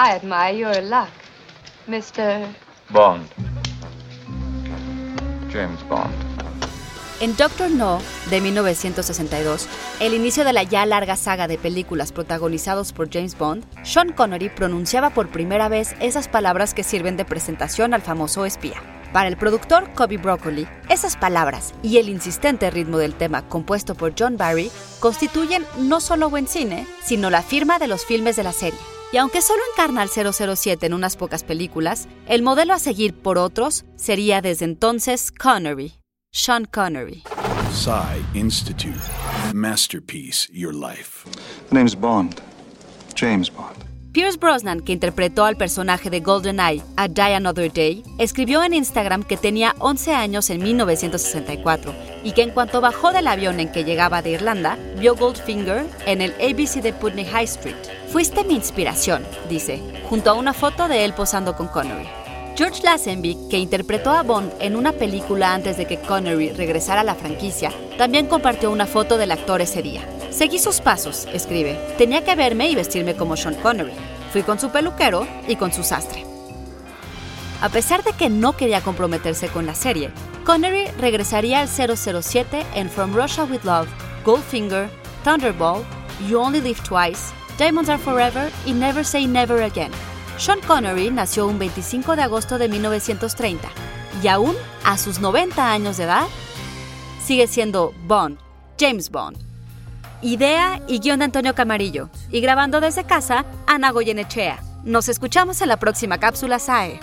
I admire your luck, Mr. Bond. James Bond. En Doctor No, de 1962, el inicio de la ya larga saga de películas protagonizados por James Bond, Sean Connery pronunciaba por primera vez esas palabras que sirven de presentación al famoso espía. Para el productor Kobe Broccoli, esas palabras y el insistente ritmo del tema compuesto por John Barry constituyen no solo buen cine, sino la firma de los filmes de la serie. Y aunque solo encarna al 007 en unas pocas películas, el modelo a seguir por otros sería desde entonces Connery. Sean Connery. Psy Institute. Masterpiece, your life. The name's Bond. James Bond. Pierce Brosnan, que interpretó al personaje de GoldenEye a Die Another Day, escribió en Instagram que tenía 11 años en 1964 y que en cuanto bajó del avión en que llegaba de Irlanda, vio Goldfinger en el ABC de Putney High Street. Fuiste mi inspiración, dice, junto a una foto de él posando con Connery. George Lazenby, que interpretó a Bond en una película antes de que Connery regresara a la franquicia, también compartió una foto del actor ese día. Seguí sus pasos, escribe. Tenía que verme y vestirme como Sean Connery. Fui con su peluquero y con su sastre. A pesar de que no quería comprometerse con la serie, Connery regresaría al 007 en From Russia with Love, Goldfinger, Thunderball, You Only Live Twice, Diamonds Are Forever y Never Say Never Again. Sean Connery nació un 25 de agosto de 1930 y aún a sus 90 años de edad sigue siendo Bond, James Bond. Idea y guion de Antonio Camarillo y grabando desde casa Ana Goyenechea. Nos escuchamos en la próxima cápsula SAE.